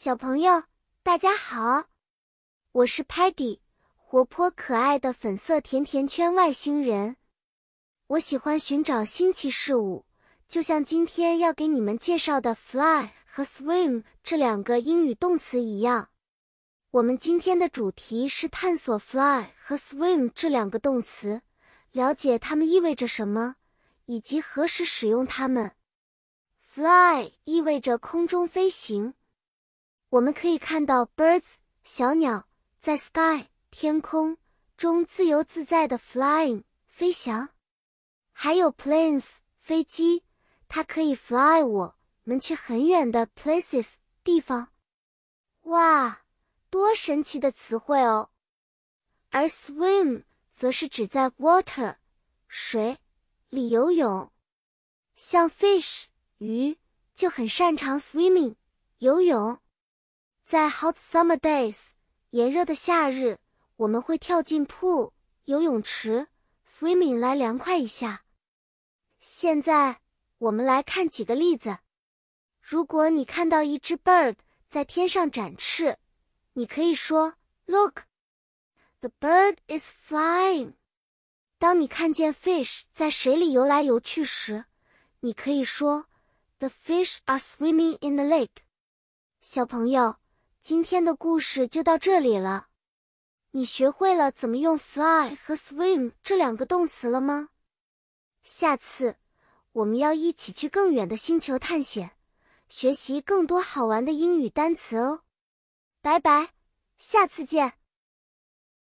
小朋友，大家好，我是 Patty，活泼可爱的粉色甜甜圈外星人。我喜欢寻找新奇事物，就像今天要给你们介绍的 fly 和 swim 这两个英语动词一样。我们今天的主题是探索 fly 和 swim 这两个动词，了解它们意味着什么，以及何时使用它们。Fly 意味着空中飞行。我们可以看到 birds 小鸟在 sky 天空中自由自在的 flying 飞翔，还有 planes 飞机，它可以 fly 我们去很远的 places 地方。哇，多神奇的词汇哦！而 swim 则是指在 water 水里游泳，像 fish 鱼就很擅长 swimming 游泳。在 hot summer days，炎热的夏日，我们会跳进 pool 游泳池 swimming 来凉快一下。现在我们来看几个例子。如果你看到一只 bird 在天上展翅，你可以说 Look, the bird is flying。当你看见 fish 在水里游来游去时，你可以说 The fish are swimming in the lake。小朋友。今天的故事就到这里了，你学会了怎么用 fly 和 swim 这两个动词了吗？下次我们要一起去更远的星球探险，学习更多好玩的英语单词哦。拜拜，下次见。